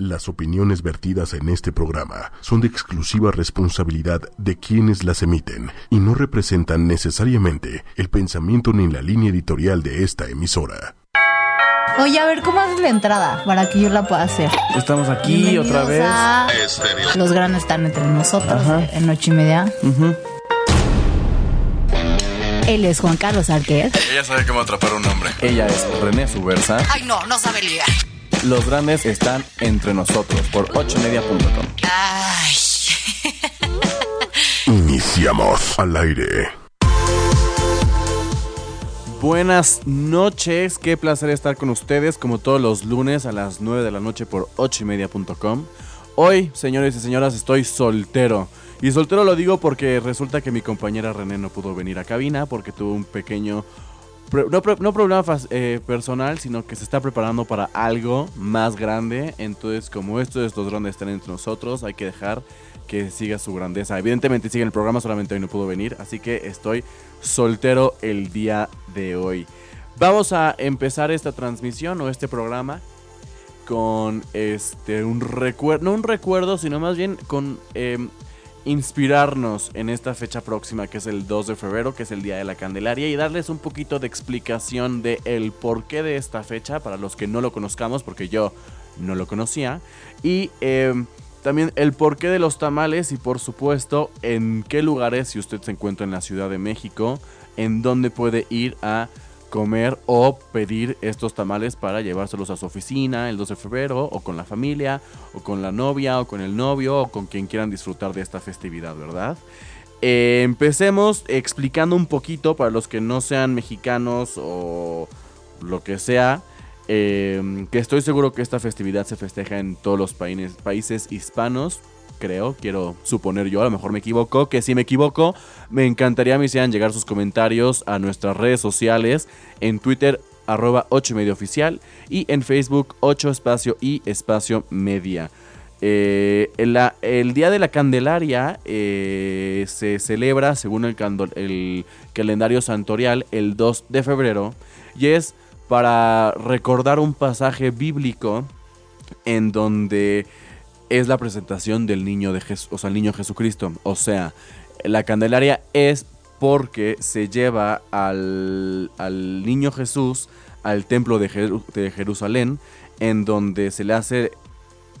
Las opiniones vertidas en este programa son de exclusiva responsabilidad de quienes las emiten y no representan necesariamente el pensamiento ni la línea editorial de esta emisora. Oye, a ver, ¿cómo haces la entrada para que yo la pueda hacer? Estamos aquí Bienvenidos otra vez. a Los grandes están entre nosotros Ajá. en ocho y media. Él es Juan Carlos Arquez. Ella sabe cómo atrapar un hombre. Ella es René Subversa. Ay, no, no sabe ligar. Los grandes están entre nosotros por 8media.com. Ay. Iniciamos al aire. Buenas noches, qué placer estar con ustedes como todos los lunes a las 9 de la noche por 8media.com. Hoy, señores y señoras, estoy soltero. Y soltero lo digo porque resulta que mi compañera René no pudo venir a cabina porque tuvo un pequeño... No, pro- no problema eh, personal, sino que se está preparando para algo más grande. Entonces, como esto es los grandes están entre nosotros, hay que dejar que siga su grandeza. Evidentemente sigue el programa, solamente hoy no pudo venir. Así que estoy soltero el día de hoy. Vamos a empezar esta transmisión o este programa con este un recuerdo, no un recuerdo, sino más bien con em, inspirarnos en esta fecha próxima que es el 2 de febrero, que es el Día de la Candelaria, y darles un poquito de explicación de el porqué de esta fecha para los que no lo conozcamos, porque yo no lo conocía, y em, también el porqué de los tamales y por supuesto en qué lugares, si usted se encuentra en la Ciudad de México, en dónde puede ir a comer o pedir estos tamales para llevárselos a su oficina el 2 de febrero o con la familia o con la novia o con el novio o con quien quieran disfrutar de esta festividad, ¿verdad? Eh, empecemos explicando un poquito para los que no sean mexicanos o lo que sea, eh, que estoy seguro que esta festividad se festeja en todos los países, países hispanos, creo, quiero suponer yo, a lo mejor me equivoco, que si me equivoco, me encantaría me hicieran llegar sus comentarios a nuestras redes sociales, en Twitter arroba 8 y media oficial y en Facebook 8 espacio y espacio media. Eh, el, Día de la Candelaria eh, se celebra según el, el calendario santorial el 2 de febrero y es para recordar un pasaje bíblico en donde es la presentación del niño de Jes- o sea, el niño Jesucristo. O sea, la Candelaria es porque se lleva al, al niño Jesús al templo de, Jeru- de Jerusalén, en donde se le hace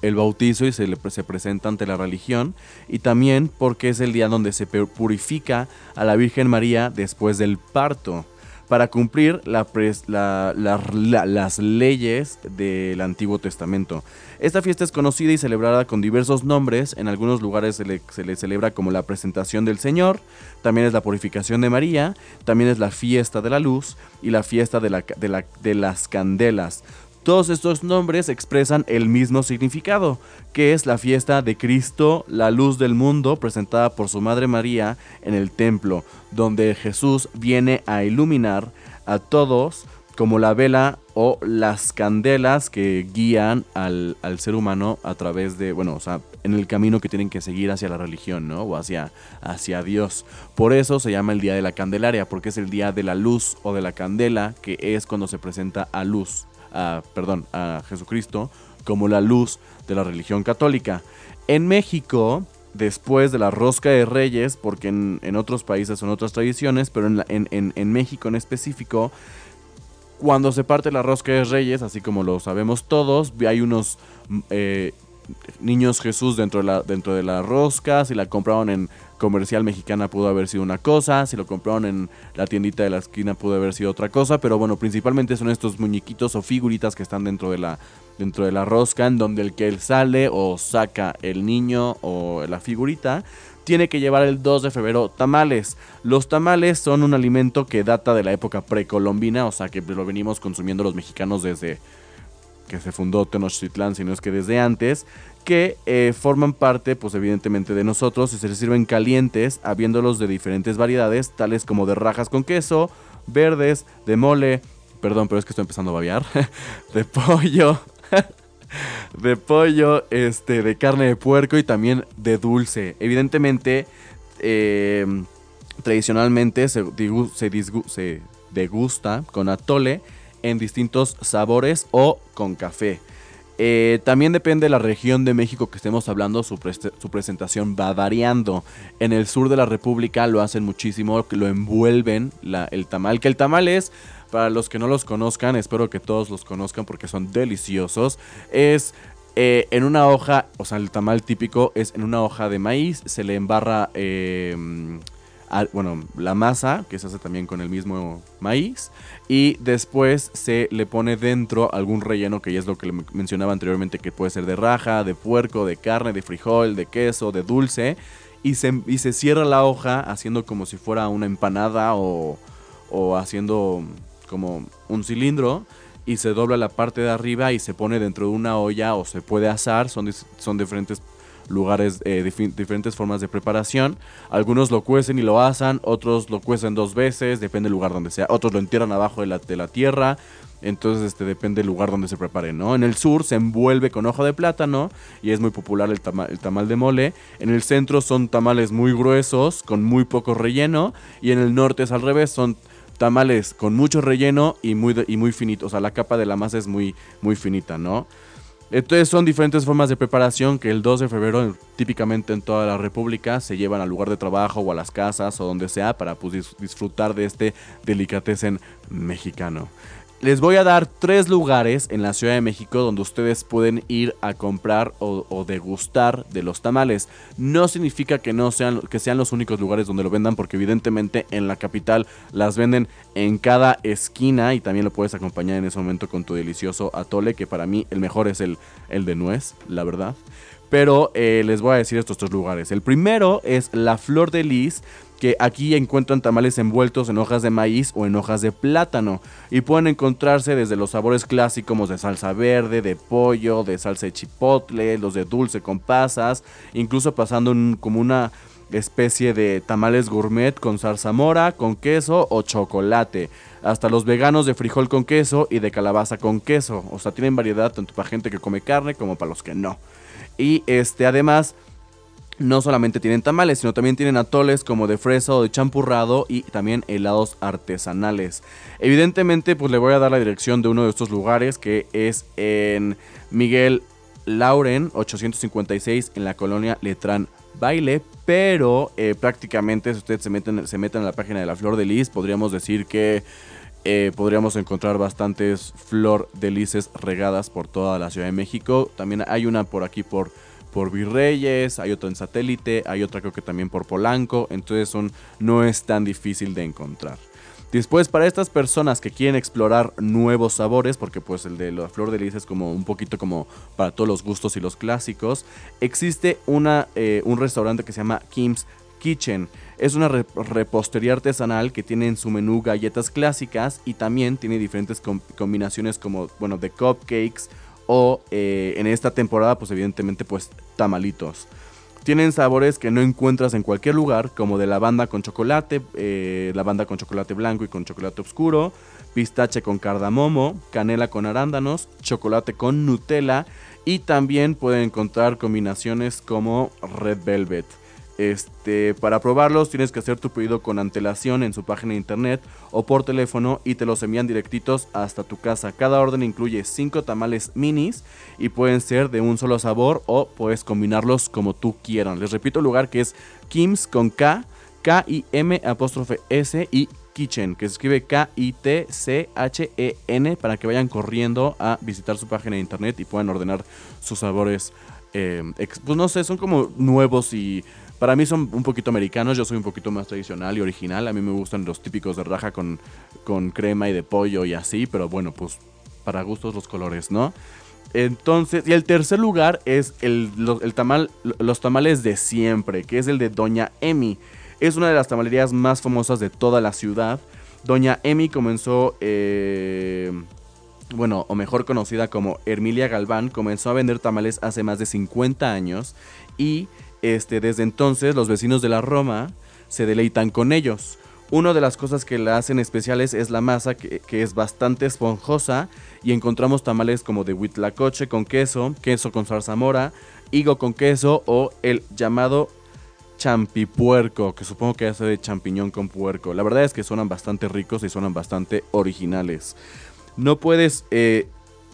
el bautizo y se le se presenta ante la religión y también porque es el día donde se pu- purifica a la Virgen María después del parto para cumplir las leyes del Antiguo Testamento. Esta fiesta es conocida y celebrada con diversos nombres. En algunos lugares se le, celebra como la presentación del Señor, también es la purificación de María, también es la fiesta de la luz y la fiesta de las candelas. Todos estos nombres expresan el mismo significado, que es la fiesta de Cristo, la luz del mundo, presentada por su Madre María en el templo, donde Jesús viene a iluminar a todos como la vela o las candelas que guían al, al ser humano a través de, bueno, o sea, en el camino que tienen que seguir hacia la religión, ¿no? O hacia, hacia Dios. Por eso se llama el Día de la Candelaria, porque es el día de la luz o de la candela, que es cuando se presenta a luz, a, perdón, a Jesucristo como la luz de la religión católica. En México, después de la rosca de reyes, porque en, en otros países son otras tradiciones, pero en, en- en- México en específico, cuando se parte la rosca de reyes, así como lo sabemos todos, hay unos eh, niños Jesús dentro de, la, dentro de la rosca, si la compraron en comercial mexicana pudo haber sido una cosa, si lo compraron en la tiendita de la esquina pudo haber sido otra cosa, pero bueno, principalmente son estos muñequitos o figuritas que están dentro de la dentro de la rosca en donde el que sale o saca el niño o la figurita tiene que llevar el 2 de febrero tamales. Los tamales son un alimento que data de la época precolombina, o sea que lo venimos consumiendo los mexicanos desde que se fundó Tenochtitlán, sino es que desde antes, que eh, forman parte, pues evidentemente, de nosotros y se les sirven calientes, habiéndolos de diferentes variedades, tales como de rajas con queso, verdes, de mole, perdón, pero es que estoy empezando a babear, de pollo, de pollo, este, de carne de puerco y también de dulce. Evidentemente, eh, tradicionalmente se, se degusta con atole en distintos sabores o con café. Eh, también depende de la región de México que estemos hablando, su, presentación va variando. En el sur de la República lo hacen muchísimo, lo envuelven el tamal, que el tamal es, para los que no los conozcan, espero que todos los conozcan porque son deliciosos, es eh, en una hoja, o sea, el tamal típico es en una hoja de maíz, se le embarra, eh, bueno, la masa, que se hace también con el mismo maíz, y después se le pone dentro algún relleno, que ya es lo que le men- mencionaba anteriormente, que puede ser de raja, de puerco, de carne, de frijol, de queso, de dulce, y se, y se cierra la hoja haciendo como si fuera una empanada o, o haciendo como un cilindro y se dobla la parte de arriba y se pone dentro de una olla o se puede asar, son, son diferentes lugares, eh, diferentes formas de preparación. Algunos lo cuecen y lo asan, otros lo cuecen dos veces, depende del lugar donde sea. Otros lo entierran abajo de la, de la tierra, entonces este, depende del lugar donde se prepare, ¿no? En el sur se envuelve con hoja de plátano y es muy popular el, tama- el tamal de mole. En el centro son tamales muy gruesos, con muy poco relleno, y en el norte es al revés, son tamales con mucho relleno y muy, y muy finito. O sea, la capa de la masa es muy, muy finita, ¿no? Entonces son diferentes formas de preparación que el 2 de febrero típicamente en toda la República se llevan al lugar de trabajo o a las casas o donde sea para pues, dis- disfrutar de este delicatessen mexicano. Les voy a dar tres lugares en la Ciudad de México donde ustedes pueden ir a comprar o, degustar de los tamales. No significa que no sean que sean los únicos lugares donde lo vendan, porque evidentemente en la capital las venden en cada esquina y también lo puedes acompañar en ese momento con tu delicioso atole, que para mí el mejor es el, el de nuez, la verdad. Pero eh, les voy a decir estos tres lugares. El primero es La Flor de Lis, que aquí encuentran tamales envueltos en hojas de maíz o en hojas de plátano. Y pueden encontrarse desde los sabores clásicos de salsa verde, de pollo, de salsa de chipotle, los de dulce con pasas, incluso pasando como una especie de tamales gourmet con zarzamora, con queso o chocolate. Hasta los veganos de frijol con queso y de calabaza con queso. O sea, tienen variedad tanto para gente que come carne como para los que no. Y este, además, no solamente tienen tamales, sino también tienen atoles como de fresa o de champurrado y también helados artesanales. Evidentemente, pues le voy a dar la dirección de uno de estos lugares que es en Miguel Lauren 856 en la colonia Letrán Baile, pero eh, prácticamente si ustedes se meten, se meten en la página de la Flor de Lis, podríamos decir que eh, podríamos encontrar bastantes flor de lises regadas por toda la Ciudad de México. También hay una por aquí por, por Virreyes, hay otra en Satélite, hay otra creo que también por Polanco. Entonces son, no es tan difícil de encontrar. Después, para estas personas que quieren explorar nuevos sabores, porque pues el de la flor de lis es como un poquito como para todos los gustos y los clásicos, existe una, eh, un restaurante que se llama Kim's Kitchen. Es una re- repostería artesanal que tiene en su menú galletas clásicas y también tiene diferentes com- combinaciones como, bueno, de cupcakes o eh, en esta temporada, pues evidentemente, pues tamalitos. Tienen sabores que no encuentras en cualquier lugar, como de lavanda con chocolate, eh, lavanda con chocolate blanco y con chocolate oscuro, pistache con cardamomo, canela con arándanos, chocolate con Nutella y también pueden encontrar combinaciones como red velvet. Este, para probarlos tienes que hacer tu pedido con antelación en su página de internet o por teléfono y te los envían directitos hasta tu casa. Cada orden incluye 5 tamales minis y pueden ser de un solo sabor o puedes combinarlos como tú quieras. Les repito el lugar que es Kim's con K, K-I-M apóstrofe S y Kitchen, que se escribe K-I-T-C-H-E-N para que vayan corriendo a visitar su página de internet y puedan ordenar sus sabores. eh, pues no sé, son como nuevos y para mí son un poquito americanos. Yo soy un poquito más tradicional y original. A mí me gustan los típicos de raja con, con crema y de pollo y así, pero bueno, pues para gustos los colores, ¿no? Entonces, y el tercer lugar es el, lo- el los tamales de siempre, que es el de Doña Emi. Es una de las tamalerías más famosas de toda la ciudad. Doña Emi comenzó, eh, bueno, o mejor conocida como Hermilia Galván, comenzó a vender tamales hace más de 50 años y este, desde entonces los vecinos de la Roma se deleitan con ellos. Una de las cosas que la hacen especiales es la masa, que, es bastante esponjosa, y encontramos tamales como de huitlacoche con queso, queso con zarzamora, higo con queso o el llamado champipuerco, que supongo que hace de champiñón con puerco. La verdad es que suenan bastante ricos y suenan bastante originales. No puedes eh,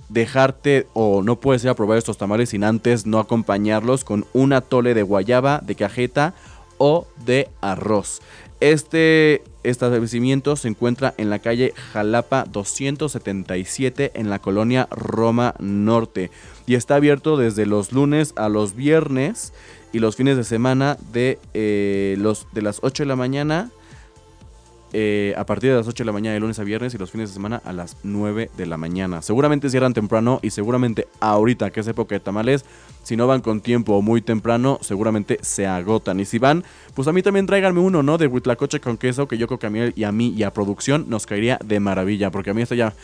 dejarte o no puedes ir a probar estos tamales sin antes no acompañarlos con un atole de guayaba, de cajeta o de arroz. Este establecimiento se encuentra en la calle Jalapa 277 en la colonia Roma Norte y está abierto desde los lunes a los viernes y los fines de semana de, eh, los, de las 8 de la mañana eh, a partir de las 8 de la mañana de lunes a viernes y los fines de semana a las 9 de la mañana. Seguramente cierran temprano y seguramente ahorita, que es época de tamales, si no van con tiempo o muy temprano, seguramente se agotan. Y si van, pues a mí también tráiganme uno, ¿no? De huitlacoche con queso, que yo creo que a mí y a mí y a producción nos caería de maravilla, porque a mí esto ya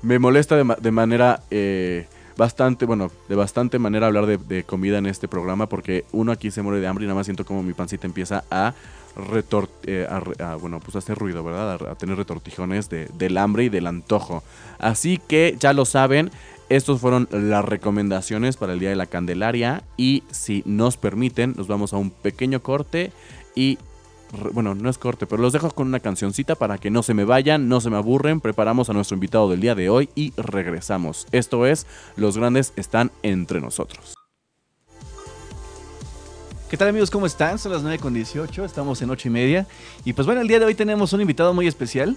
me molesta de, de manera... eh, bastante, bueno, de bastante manera hablar de, de comida en este programa porque uno aquí se muere de hambre y nada más siento como mi pancita empieza a eh, a bueno, pues hacer ruido, ¿verdad? A, tener retortijones de- del hambre y del antojo. Así que ya lo saben, estos fueron las recomendaciones para el Día de la Candelaria y si nos permiten, nos vamos a un pequeño corte y bueno, no es corte, pero los dejo con una cancioncita para que no se me vayan, no se me aburren. Preparamos a nuestro invitado del día de hoy y regresamos. Esto es Los grandes están entre nosotros. ¿Qué tal amigos? ¿Cómo están? Son las 9 con 18, estamos en 8 y media. Y pues bueno, el día de hoy tenemos un invitado muy especial.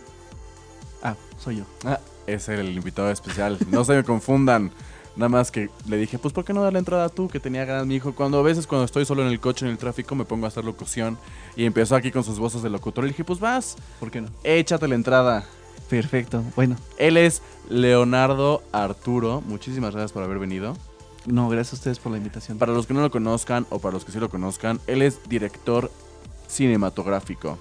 Ah, soy yo. Ah, es el invitado especial. No se me confundan. Nada más que le dije, pues ¿por qué no dar la entrada tú? Que tenía ganas mi hijo. Cuando a veces cuando estoy solo en el coche, en el tráfico, me pongo a hacer locución. Y empezó aquí con sus voces de locutor. Y le dije, pues vas, ¿Por qué no? échate la entrada. Perfecto. Bueno, Él es Leonardo Arturo. Muchísimas gracias por haber venido. No, gracias a ustedes por la invitación. Para los que no lo conozcan o para los que sí lo conozcan, él es director cinematográfico.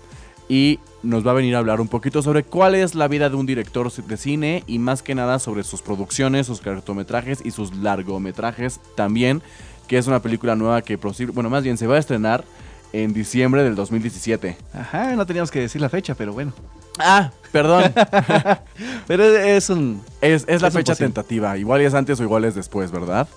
Y nos va a venir a hablar un poquito sobre cuál es la vida de un director de cine y más que nada sobre sus producciones, sus cortometrajes y sus largometrajes también, que es una película nueva que, posible, bueno, más bien se va a estrenar en diciembre del 2017. Ajá, no teníamos que decir la fecha, pero bueno. Ah, perdón. Pero es un... es, es la Es fecha tentativa. Igual es antes o igual es después, ¿verdad?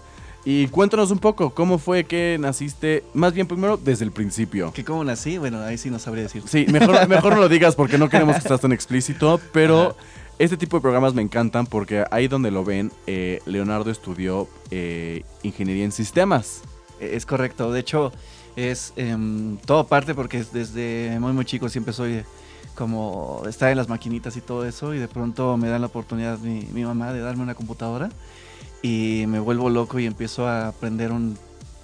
Y cuéntanos un poco, ¿cómo fue que naciste? Más bien primero desde el principio. que cómo nací? Bueno, ahí sí no sabría decir. Sí, mejor, mejor no lo digas porque no queremos que estás tan explícito, pero este tipo de programas me encantan porque ahí donde lo ven, eh, Leonardo estudió eh, ingeniería en sistemas. Es correcto, de hecho es em, todo parte porque es desde muy muy chico siempre soy como estar en las maquinitas y todo eso y de pronto me dan la oportunidad mi, mi mamá de darme una computadora y me vuelvo loco y empiezo a aprender un,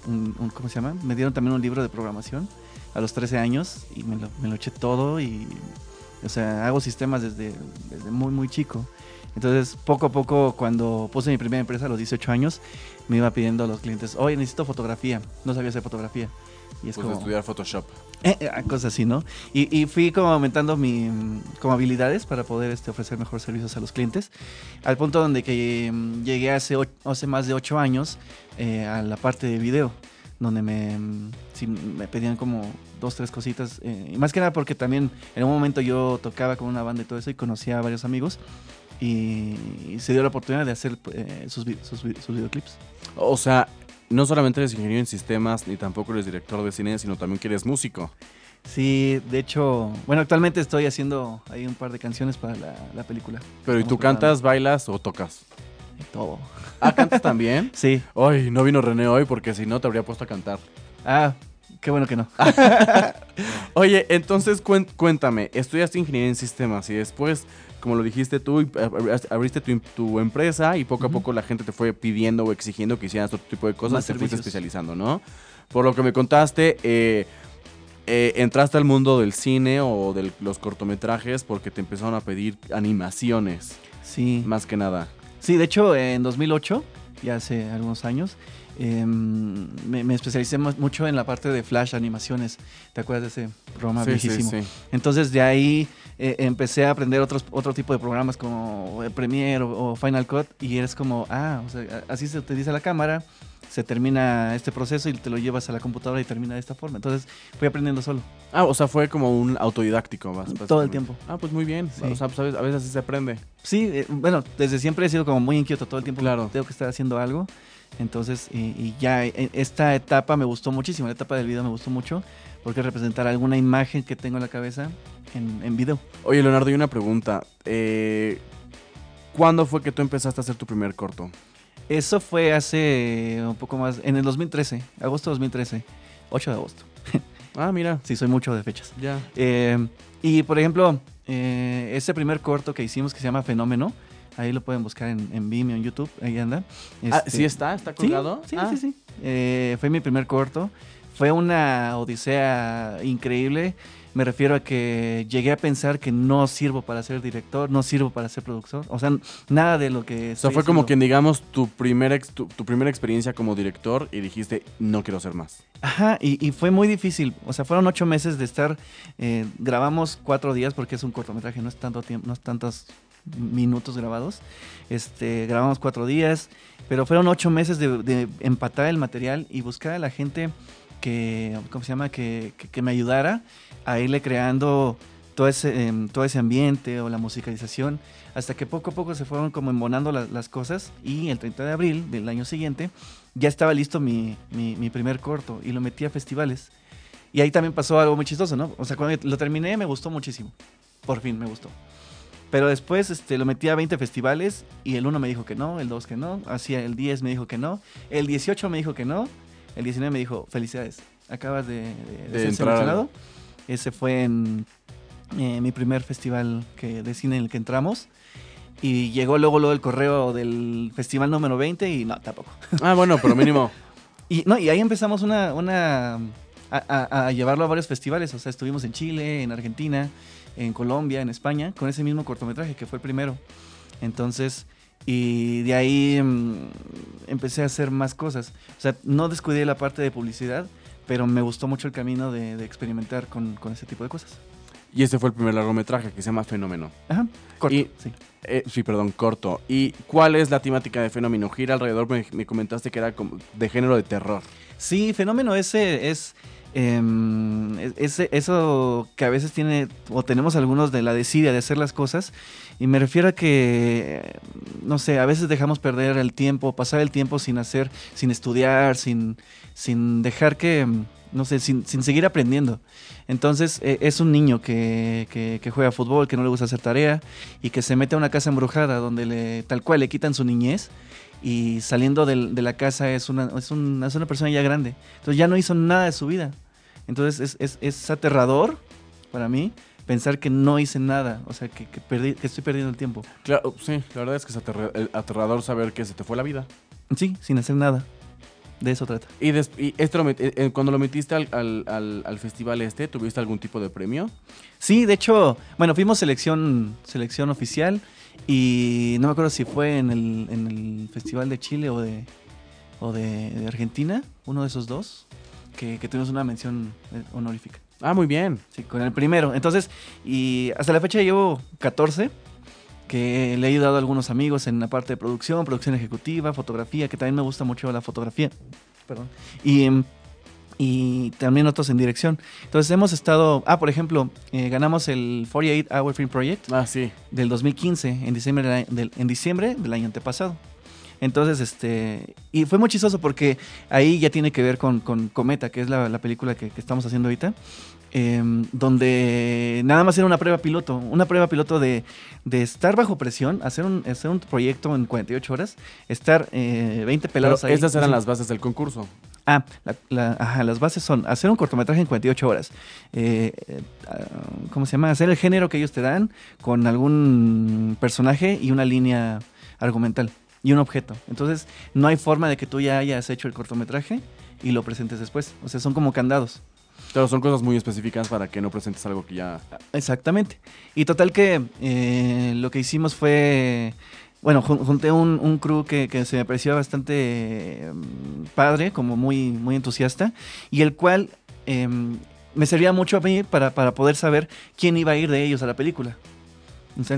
un- un- ¿cómo se llama? Me dieron también un libro de programación a los 13 años y me lo, me lo eché todo y o sea, hago sistemas desde, desde muy muy chico. Entonces, poco a poco, cuando puse mi primera empresa a los 18 años, me iba pidiendo a los clientes, oye, necesito fotografía. No sabía hacer fotografía. Y es Pues como, estudiar Photoshop. Eh, eh, cosas así, ¿no? Y, fui como aumentando mi habilidades para poder este, ofrecer mejores servicios a los clientes. Al punto donde que mm, llegué hace, más de 8 años eh, a la parte de video, donde me, mm, me pedían como dos, tres cositas. y más que nada porque también en un momento yo tocaba con una banda y todo eso y conocía a varios amigos. Y, se dio la oportunidad de hacer sus, sus videoclips. O sea, no solamente eres ingeniero en sistemas, ni tampoco eres director de cine, sino también que eres músico. Sí, de hecho, bueno, actualmente estoy haciendo ahí un par de canciones para la, la película. Pero ¿y tú cantas, bailas o tocas? Todo. Ah, ¿cantas también? Sí. Ay, no vino René hoy porque si no te habría puesto a cantar. Ah, qué bueno que no. Oye, entonces cuéntame, estudiaste ingeniería en sistemas y después, como lo dijiste tú, eh, abri- abriste tu, tu empresa y poco a poco la gente te fue pidiendo o exigiendo que hicieras otro tipo de cosas, Más te fuiste especializando, ¿no? Por lo que me contaste, eh, eh, entraste al mundo del cine o de los cortometrajes porque te empezaron a pedir animaciones, Sí. más que nada. Sí, de hecho, en 2008, ya hace algunos años, em, me, me especialicé más- mucho en la parte de flash animaciones. ¿Te acuerdas de ese programa Sí, sí, viejísimo? sí. Entonces de ahí eh, empecé a aprender otros, otro tipo de programas como eh, Premiere o, o Final Cut y eres como, ah, o sea, así se utiliza la cámara, se termina este proceso y te lo llevas a la computadora y termina de esta forma. Entonces fui aprendiendo solo. Ah, o sea, fue como un autodidáctico. bas- Todo el tiempo. Ah, pues muy bien. Sí. O sea, pues, a veces- a veces así se aprende. Sí, eh, bueno, desde siempre he sido como muy inquieto todo el tiempo. Claro. Tengo que estar haciendo algo. Entonces, y, y ya eh, esta etapa me gustó muchísimo, la etapa del video me gustó mucho, porque es representar alguna imagen que tengo en la cabeza en, en video. Oye, Leonardo, hay una pregunta. Eh, ¿Cuándo fue que tú empezaste a hacer tu primer corto? Eso fue hace un poco más, en el 2013, agosto de 2013, 8 de agosto. Ah, mira, Sí, soy mucho de fechas. ya. Eh, y por ejemplo, eh, ese primer corto que hicimos que se llama Fenómeno, ahí lo pueden buscar en, en Vimeo, en YouTube, ahí anda. Ah, Este, ¿sí está? ¿Está Sí, colgado? Sí, Ah, sí, sí. Eh, fue mi primer corto. Fue una odisea increíble. Me refiero a que llegué a pensar que no sirvo para ser director, no sirvo para ser productor. O sea, nada de lo que... O sea, fue como haciendo- quien digamos tu, primer ex- tu, tu primera experiencia como director y dijiste, no quiero ser más. Ajá, y, y fue muy difícil. O sea, fueron ocho meses de estar. eh, grabamos cuatro días porque es un cortometraje, no es tanto tiempo, no es tantos minutos grabados. Este, grabamos cuatro días, pero fueron ocho meses de, de empatar el material y buscar a la gente que, ¿cómo se llama? Que, que- que me ayudara a irle creando todo ese, em, todo ese ambiente o la musicalización, hasta que poco a poco se fueron como embonando la- las cosas y el 30 de abril del año siguiente ya estaba listo mi, mi- mi primer corto y lo metí a festivales. Y ahí también pasó algo muy chistoso, ¿no? O sea, cuando lo terminé me gustó muchísimo. Por fin me gustó. Pero después este, lo metí a 20 festivales y el 1 me dijo que no, el 2 que no, así el 10 me dijo que no, el 18 me dijo que no, el 19 me dijo, felicidades, acabas de, de- de De ser seleccionado. Ese fue en eh, mi primer festival que, de cine en el que entramos. Y llegó luego, luego el correo del festival número 20 y no, tampoco. Ah, bueno, pero mínimo. Y, no, y ahí empezamos una, una a, a- a llevarlo a varios festivales. O sea, estuvimos en Chile, en Argentina, en Colombia, en España, con ese mismo cortometraje que fue el primero. Entonces, y de ahí mm, empecé a hacer más cosas. O sea, no descuidé la parte de publicidad, pero me gustó mucho el camino de, de experimentar con, con ese tipo de cosas. Y este fue el primer largometraje que se llama Fenómeno. Ajá, corto, Y- sí. Eh, sí, perdón, corto. ¿Y cuál es la temática de Fenómeno? Gira alrededor, me, me comentaste que era como de género de terror. Sí, fenómeno ese es em, es- ese- eso que a veces tiene o tenemos algunos de la desidia de hacer las cosas y me refiero a que no sé, a veces dejamos perder el tiempo, pasar el tiempo sin hacer, sin estudiar, sin sin dejar que no sé, sin, sin seguir aprendiendo. Entonces eh, es un niño que, que- que juega fútbol, que no le gusta hacer tarea y que se mete a una casa embrujada donde le, tal cual le quitan su niñez y saliendo de la casa es una, es, un- es una persona ya grande. Entonces ya no hizo nada de su vida. Entonces es, es- es aterrador para mí pensar que no hice nada, o sea, que, que perdí, que estoy perdiendo el tiempo. Claro, sí, la verdad es que es aterra- aterrador saber que se te fue la vida. Sí, sin hacer nada. De eso trata. Y, des- y esto lo met- eh, eh, cuando lo metiste al, al- al- al festival este, ¿tuviste algún tipo de premio? Sí, de hecho, bueno, fuimos selección, selección oficial y no me acuerdo si fue en el, en el Festival de Chile o de, o de, de Argentina, uno de esos dos, que, que tuvimos una mención eh, honorífica. Ah, muy bien. Sí, con el primero. Entonces, y hasta la fecha llevo 14, que le he ayudado a algunos amigos en la parte de producción, producción ejecutiva, fotografía, que también me gusta mucho la fotografía. Perdón. Y, mm, y también otros en dirección. Entonces hemos estado, ah, por ejemplo, eh, ganamos el 48 Hour Film Project Ah, sí. del 2015, en diciembre del, año- del- en diciembre del año antepasado. Entonces, este, y fue muy chistoso porque ahí ya tiene que ver con, con Cometa, que es la, la película que, que estamos haciendo ahorita, em, donde nada más era una prueba piloto, una prueba piloto de, de estar bajo presión, hacer un, hacer un proyecto en 48 horas, estar eh, 20 Pero pelados ahí. estas eran las bases del concurso. Ah, la- la- ajá, las bases son hacer un cortometraje en 48 horas. eh, eh, ¿Cómo se llama? Hacer el género que ellos te dan con algún personaje y una línea argumental y un objeto. Entonces, no hay forma de que tú ya hayas hecho el cortometraje y lo presentes después. O sea, son como candados. Claro, son cosas muy específicas para que no presentes algo que ya... Exactamente. Y total que eh, lo que hicimos fue, bueno, jun- junté un, un crew que, que se me pareció bastante eh, padre, como muy, muy entusiasta, y el cual eh, me servía mucho a mí para, para poder saber quién iba a ir de ellos a la película.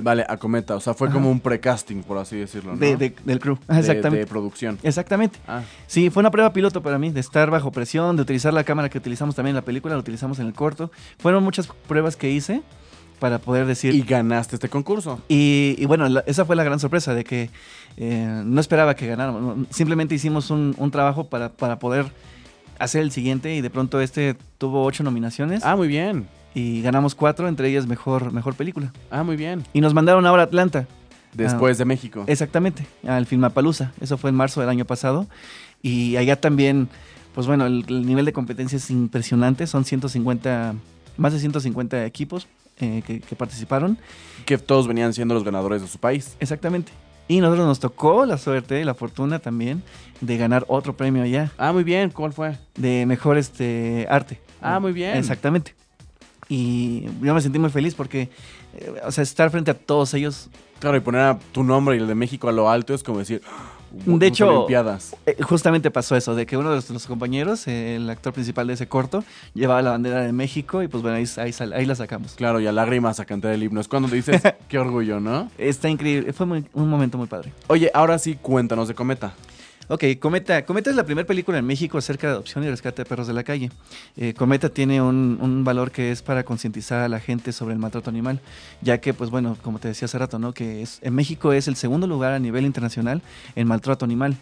Vale, a Cometa. O sea, fue Ajá. como un precasting, por así decirlo, ¿no? de- de- del crew. Ah, De- Exactamente. de producción. Exactamente. Ah, Sí, fue una prueba piloto para mí, de estar bajo presión, de utilizar la cámara que utilizamos también en la película, la utilizamos en el corto. Fueron muchas pruebas que hice para poder decir... y ganaste este concurso. Y, y bueno, la- esa fue la gran sorpresa de que eh, no esperaba que ganáramos. Simplemente hicimos un, un trabajo para, para poder hacer el siguiente y de pronto este tuvo ocho nominaciones Ah, muy bien. y ganamos cuatro, entre ellas mejor, mejor película. Ah, muy bien. Y nos mandaron ahora a Atlanta. Después de México. Exactamente, al Filmapalooza. Eso fue en marzo del año pasado. Y allá también, pues bueno, el, el nivel de competencia es impresionante. Son 150, más de 150 equipos eh, que, que participaron. Que todos venían siendo los ganadores de su país. Exactamente. Y nosotros nos tocó la suerte y la fortuna también de ganar otro premio allá, Ah, muy bien. ¿Cuál fue? de mejor este arte. Ah, muy bien. Exactamente. Y yo me sentí muy feliz porque, eh, o sea, estar frente a todos ellos Claro, y poner a tu nombre y el de México a lo alto es como decir. De hecho- Olimpiadas. Eh, justamente pasó eso, de que uno de los, los compañeros, el actor principal de ese corto, llevaba la bandera de México y pues bueno, ahí, ahí, la sacamos. Claro, y a lágrimas a cantar el himno. Es cuando dices, qué orgullo, ¿no? Está increíble, fue muy- un momento muy padre. Oye, ahora sí, cuéntanos de Cometa. Ok, Cometa. Cometa es la primera película en México acerca de adopción y rescate de perros de la calle. Eh, Cometa tiene un, un valor que es para concientizar a la gente sobre el maltrato animal, ya que, pues bueno, como te decía hace rato, ¿no? Que es, en México es el segundo lugar a nivel internacional en maltrato animal.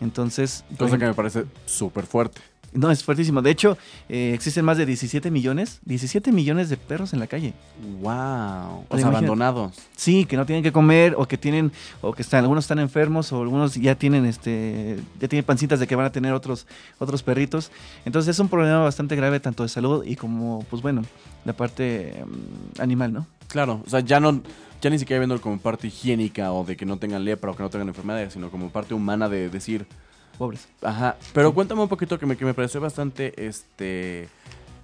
Entonces, Cosa que ejemplo- me parece súper fuerte. No, es fuertísimo. De hecho, eh, existen más de 17 millones, 17 millones de perros en la calle. Wow. O sea, abandonados. Sí, que no tienen que comer o que tienen o que están algunos están enfermos o algunos ya tienen este ya tienen pancitas de que van a tener otros otros perritos. Entonces es un problema bastante grave tanto de salud y como pues bueno, la parte mm, animal, ¿no? Claro, o sea, ya no, ya ni siquiera viéndolo como parte higiénica o de que no tengan lepra o que no tengan enfermedades, sino como parte humana de decir, Pobres. ajá. Pero cuéntame un poquito que me, que me pareció bastante, este,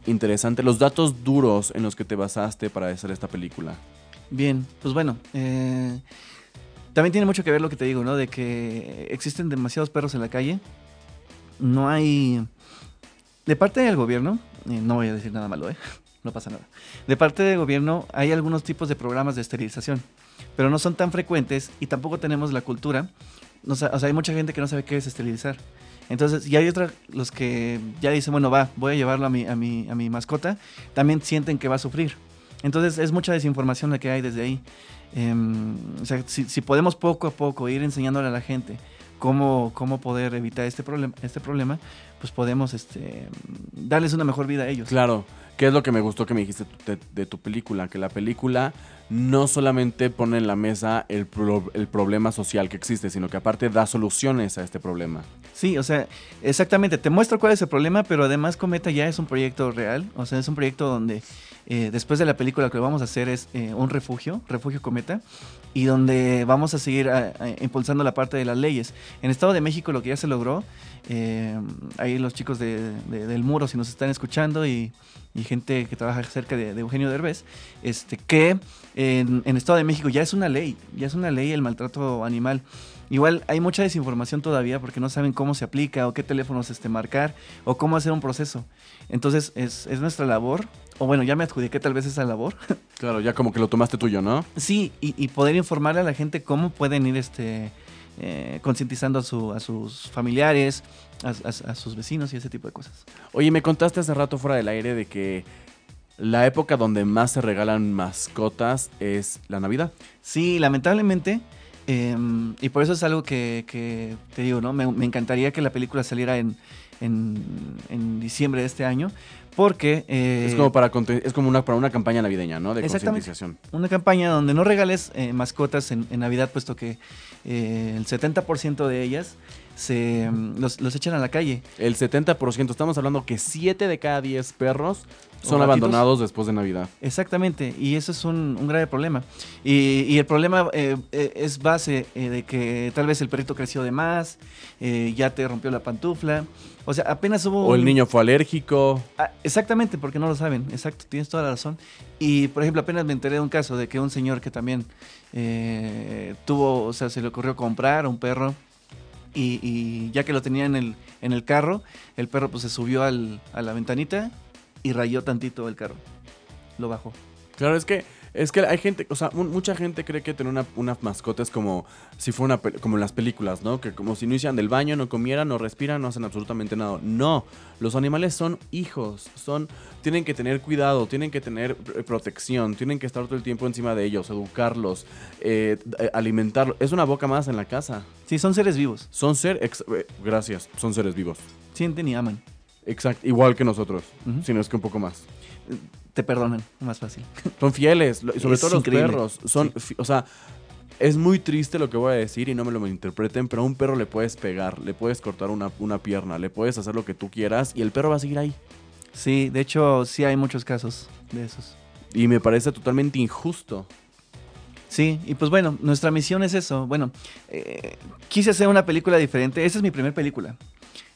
interesante, los datos duros en los que te basaste para hacer esta película. Bien, pues bueno, eh, también tiene mucho que ver lo que te digo, ¿no? De que existen demasiados perros en la calle. No hay... De parte del gobierno, eh, no voy a decir nada malo, ¿eh? No pasa nada. De parte del gobierno hay algunos tipos de programas de esterilización, pero no son tan frecuentes y tampoco tenemos la cultura. No o sea, hay mucha gente que no sabe qué es esterilizar. Entonces, y hay otros, los que ya dicen, bueno, va, voy a llevarlo a mi, a mi, a mi mascota, también sienten que va a sufrir. Entonces, es mucha desinformación la que hay desde ahí. Em, o sea, si, si podemos poco a poco ir enseñándole a la gente cómo, cómo poder evitar este problema, este problema, pues podemos este, darles una mejor vida a ellos. Claro, que es lo que me gustó que me dijiste de, tu película, que la película no solamente pone en la mesa el, pro- el problema social que existe, sino que aparte da soluciones a este problema. Sí, o sea, exactamente, te muestro cuál es el problema, pero además Cometa ya es un proyecto real, o sea, es un proyecto donde eh, después de la película lo que vamos a hacer es eh, un refugio, refugio Cometa, y donde vamos a seguir ah, impulsando la parte de las leyes. En Estado de México lo que ya se logró, eh, ahí los chicos de- de- del muro, si nos están escuchando, y, y gente que trabaja cerca de, de Eugenio Derbez, este, que en, en Estado de México ya es una ley, ya es una ley el maltrato animal. Igual hay mucha desinformación todavía porque no saben cómo se aplica o qué teléfonos este, marcar o cómo hacer un proceso. Entonces es, es nuestra labor, o bueno, ya me adjudiqué tal vez esa labor. Claro, ya como que lo tomaste tuyo, ¿no? sí, y, y poder informarle a la gente cómo pueden ir este, eh, concientizando a, su- a sus familiares, a, a- a sus vecinos y ese tipo de cosas. Oye, me contaste hace rato fuera del aire de que la época donde más se regalan mascotas es la Navidad. Sí, lamentablemente. eh, y por eso es algo que, que te digo, ¿no? Me, me encantaría que la película saliera en, en, en diciembre de este año. Porque. eh, es como para es como una para una campaña navideña, ¿no? De concientización. Una campaña donde no regales eh, mascotas en, en Navidad, puesto que eh, el 70% de ellas se mm, los, los echan a la calle. El 70%, estamos hablando que 7 de cada 10 perros son abandonados después de Navidad. Exactamente, y eso es un, un grave problema. Y, y el problema eh, es base eh, de que tal vez el perrito creció de más, eh, ya te rompió la pantufla. O sea, apenas hubo... O el un- niño fue alérgico. Ah, exactamente, porque no lo saben. Exacto, tienes toda la razón. Y, por ejemplo, apenas me enteré de un caso de que un señor que también eh, tuvo, o sea, se le ocurrió comprar un perro y, y ya que lo tenía en el, en el carro, el perro pues se subió al- a la ventanita y rayó tantito el carro. Lo bajó. Claro, es que es que hay gente, o sea, mu- mucha gente cree que tener una, una mascota es como si fuera una, como en las películas, ¿no? Que como si no hicieran del baño, no comieran, no respiran, no hacen absolutamente nada. No, los animales son hijos, son tienen que tener cuidado, tienen que tener eh, protección, tienen que estar todo el tiempo encima de ellos, educarlos, eh, alimentarlos. Es una boca más en la casa. Sí, son seres vivos. Son ser, ex- eh, gracias, son seres vivos. Sienten y aman. Exacto, igual que nosotros, sino es que un poco más. Te perdonan, más fácil. Son fieles, sobre Es todo los perros. Son, Sí. o sea, Es muy triste lo que voy a decir y no me lo malinterpreten, pero a un perro le puedes pegar, le puedes cortar una, una pierna, le puedes hacer lo que tú quieras y el perro va a seguir ahí. Sí, de hecho, sí hay muchos casos de esos. Y me parece totalmente injusto. Sí, y pues bueno, nuestra misión es eso. Bueno, eh, quise hacer una película diferente. Esa es mi primera película.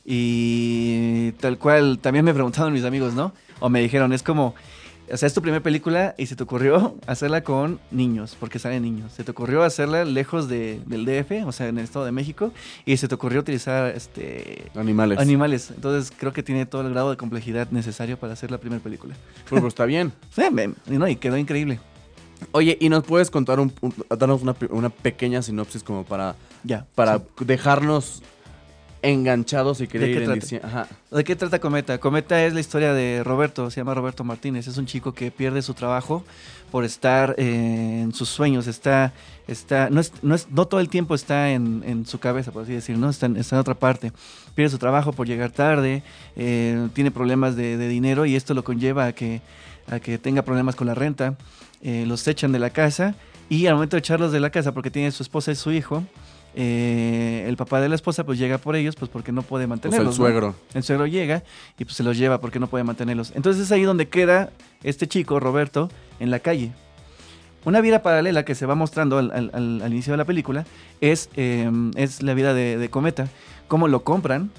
Y tal cual, también me preguntaron mis amigos, ¿no? O me dijeron, es como, o sea, es tu primera película y se te ocurrió hacerla con niños, porque salen niños. Se te ocurrió hacerla lejos de- del DF, o sea, en el Estado de México, y se te ocurrió utilizar este Animales. animales. Entonces creo que tiene todo el grado de complejidad necesario para hacer la primera película. Pero, pues, está bien. Sí, me- no, y quedó increíble. Oye, ¿y nos puedes contar un, un- darnos una, pe- una pequeña sinopsis como para, Ya. para sí. dejarnos enganchados y querer ¿De qué ir en trata? diciembre? Ajá. ¿De qué trata Cometa? Cometa es la historia de Roberto, se llama Roberto Martínez. Es un chico que pierde su trabajo por estar eh, en sus sueños. Está, está, no, es, no, es- no todo el tiempo está en, en su cabeza, por así decir, ¿no? Está en, está en otra parte. Pierde su trabajo por llegar tarde, eh, tiene problemas de, de dinero y esto lo conlleva a que, a que tenga problemas con la renta. Eh, los echan de la casa y al momento de echarlos de la casa, porque tiene su esposa y su hijo, eh, el papá de la esposa pues llega por ellos pues porque no puede mantenerlos. el ¿no? suegro. El suegro llega y pues se los lleva porque no puede mantenerlos. Entonces es ahí donde queda este chico, Roberto, en la calle. Una vida paralela que se va mostrando al, al- al- al inicio de la película es, eh, es la vida de, de Cometa. Cómo lo compran.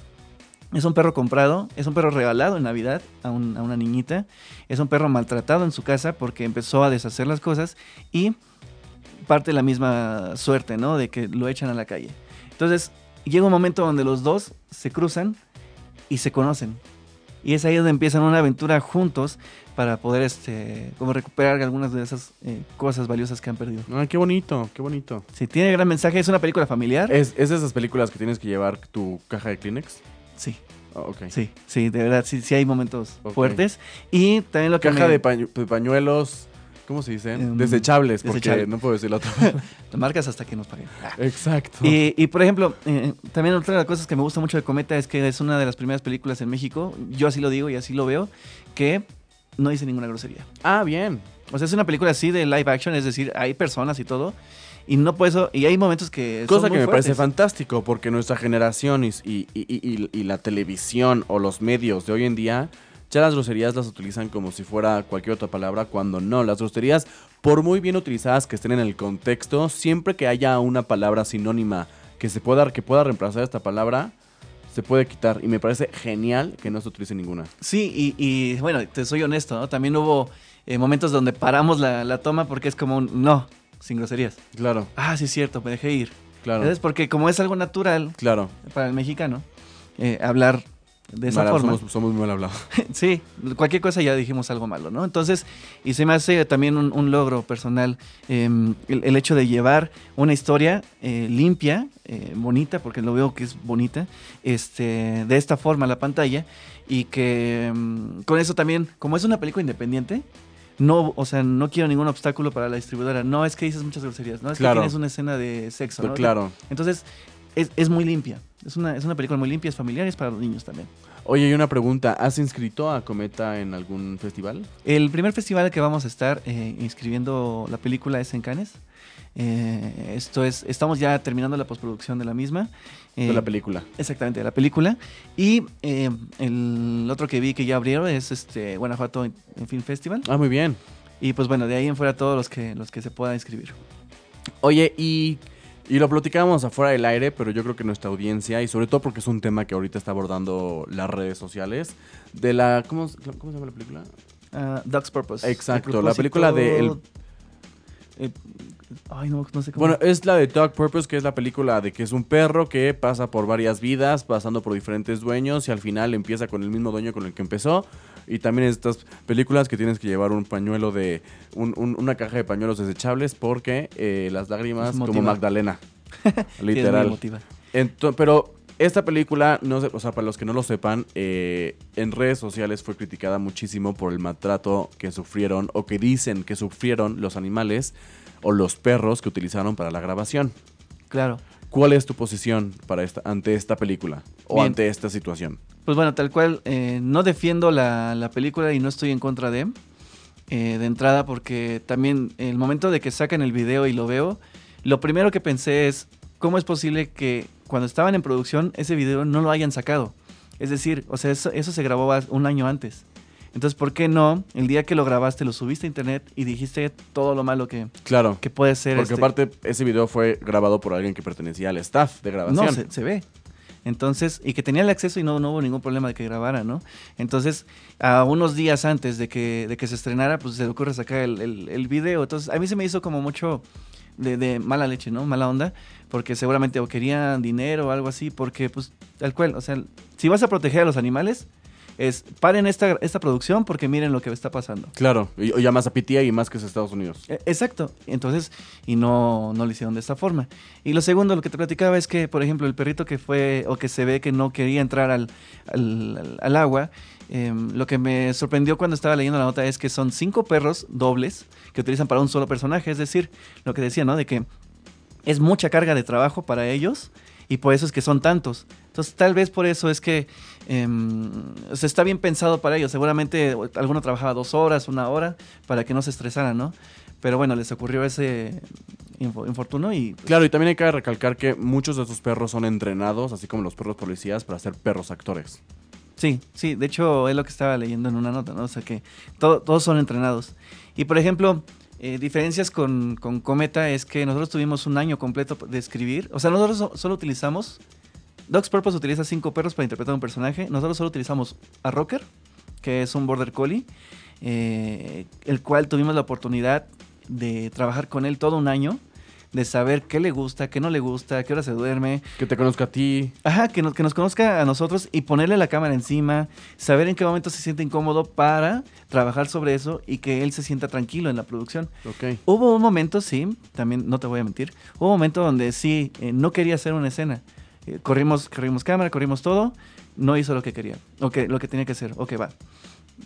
Es un perro comprado, es un perro regalado en Navidad a, un- a una niñita. Es un perro maltratado en su casa porque empezó a deshacer las cosas y parte de la misma suerte, ¿no? De que lo echan a la calle. Entonces llega un momento donde los dos se cruzan y se conocen. Y es ahí donde empiezan una aventura juntos para poder este, como recuperar algunas de esas eh, cosas valiosas que han perdido. Ay, qué bonito, qué bonito. Sí, tiene gran mensaje, es una película familiar. ¿Es, es de esas películas que tienes que llevar tu caja de Kleenex? Sí, Ah, ok. sí, sí, de verdad, sí, sí hay momentos Ok. fuertes. Y también lo que Caja me- de, pañu- de pañuelos, ¿cómo se dicen? Em, Desechables, porque desechable. no puedo decir la otra. marcas hasta que nos paguen. Ah. Exacto. Y, y, por ejemplo, eh, también otra de las cosas que me gusta mucho de Cometa es que es una de las primeras películas en México, yo así lo digo y así lo veo, que no dice ninguna grosería. Ah, bien. O sea, es una película así de live action, es decir, hay personas y todo. Y no por eso, y hay momentos que. son Cosa que muy me parece fantástico, porque nuestra generación y, y- y- y- y la televisión o los medios de hoy en día, ya las groserías las utilizan como si fuera cualquier otra palabra, cuando no. Las groserías, por muy bien utilizadas que estén en el contexto, siempre que haya una palabra sinónima que se pueda, que pueda reemplazar esta palabra, se puede quitar. Y me parece genial que no se utilice ninguna. Sí, y, y, bueno, te soy honesto, ¿no? También hubo eh, momentos donde paramos la, la toma porque es como un no, sin groserías. Claro, Ah, sí, es cierto, me dejé ir. claro. ¿Sabes? Porque como es algo natural Claro. para el mexicano, eh, hablar de esa forma. Somos, somos muy mal hablados. Sí, cualquier cosa ya dijimos algo malo, ¿no? Entonces, y se me hace también un, un logro personal eh, el, el hecho de llevar una historia eh, limpia, eh, bonita, porque lo veo que es bonita, este, de esta forma a la pantalla, y que mm, con eso también, como es una película independiente, no, o sea, no quiero ningún obstáculo para la distribuidora. No es que dices muchas groserías, no es Claro. que tienes una escena de sexo, ¿no? claro. Entonces, es, es muy limpia. Es una, es una película muy limpia, es familiar y es para los niños también. Oye, y una pregunta. ¿Has inscrito a Cometa en algún festival? El primer festival que vamos a estar eh, inscribiendo la película es en Cannes. Eh, esto es, estamos ya terminando la postproducción de la misma. de Eh, la película. Exactamente, de la película. Y eh, el otro que vi que ya abrieron es este Guanajuato en Film Festival. Ah, muy bien. Y pues bueno, de ahí en fuera todos los que, los que se puedan inscribir. Oye, y, y lo platicábamos afuera del aire, pero yo creo que nuestra audiencia, y sobre todo porque es un tema que ahorita está abordando las redes sociales, de la... ¿Cómo, cómo se llama la película? Dog's Purpose. Exacto, El la película de El- eh, ay, no, no sé cómo. Bueno, es la de Dog Purpose, que es la película de que es un perro que pasa por varias vidas, pasando por diferentes dueños y al final empieza con el mismo dueño con el que empezó. Y también estas películas que tienes que llevar un pañuelo de... un- un- una caja de pañuelos desechables porque eh, las lágrimas como. Magdalena. Literal. emotiva. Ento- pero esta película, no sé, o sea, para los que no lo sepan, eh, en redes sociales fue criticada muchísimo por el maltrato que sufrieron o que dicen que sufrieron los animales o los perros que utilizaron para la grabación. Claro. ¿Cuál es tu posición para esta, ante esta película o Bien. ante esta situación? Pues bueno, tal cual, eh, no defiendo la, la película y no estoy en contra de, eh, de entrada, porque también el momento de que sacan el video y lo veo, lo primero que pensé es, ¿cómo es posible que cuando estaban en producción ese video no lo hayan sacado? Es decir, o sea, eso, eso se grabó un año antes. Entonces, ¿por qué no el día que lo grabaste lo subiste a internet y dijiste todo lo malo que, Claro. que puede ser? Porque este- aparte, ese video fue grabado por alguien que pertenecía al staff de grabación. No, se, se ve. Entonces, y que tenía el acceso y no, no hubo ningún problema de que grabara, ¿no? Entonces, a unos días antes de que, de que se estrenara, pues se le ocurre sacar el, el, el video. Entonces, a mí se me hizo como mucho de, de mala leche, ¿no? Mala onda, porque seguramente o querían dinero o algo así, porque, pues, tal cual, o sea, si vas a proteger a los animales, es paren esta, esta producción porque miren lo que está pasando. Claro. Y, ya más a PTA y más que es Estados Unidos. Eh, Exacto. Entonces, y no, no lo hicieron de esta forma. Y lo segundo, lo que te platicaba es que, por ejemplo, el perrito que fue, o que se ve que no quería entrar al, al, al- al agua, em, lo que me sorprendió cuando estaba leyendo la nota es que son cinco perros dobles que utilizan para un solo personaje. Es decir, lo que decía, ¿no? De que es mucha carga de trabajo para ellos y por eso es que son tantos. Entonces, tal vez por eso es que o sea, está bien pensado para ellos. Seguramente alguno trabajaba dos horas, una hora, para que no se estresaran, ¿no? Pero bueno, les ocurrió ese info- infortunio y... pues, Claro, y también hay que recalcar que muchos de estos perros son entrenados, así como los perros policías, para ser perros actores. Sí, sí, de hecho es lo que estaba leyendo en una nota, ¿no? O sea que to- todos son entrenados. Y por ejemplo, eh, diferencias con, con Cometa es que nosotros tuvimos un año completo de escribir. O sea, nosotros so- solo utilizamos. Dogs Purpose utiliza cinco perros para interpretar un personaje. Nosotros solo utilizamos a Rocker, que es un Border Collie, eh, el cual tuvimos la oportunidad de trabajar con él todo un año, de saber qué le gusta, qué no le gusta, qué hora se duerme, Que te conozca a ti. Ajá, que nos, que nos conozca a nosotros y ponerle la cámara encima, saber en qué momento se siente incómodo para trabajar sobre eso y que él se sienta tranquilo en la producción. Ok. Hubo un momento, sí, también no te voy a mentir, hubo un momento donde sí, eh, no quería hacer una escena. Eh, corrimos, corrimos cámara, corrimos todo, no hizo lo que quería, o que- lo que tenía que hacer, ok, va.